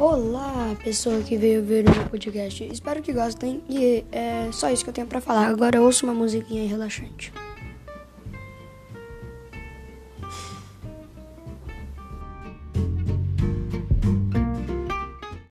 Olá, pessoa que veio ver o meu podcast. Espero que gostem e é só isso que eu tenho para falar. Agora ouço uma musiquinha relaxante.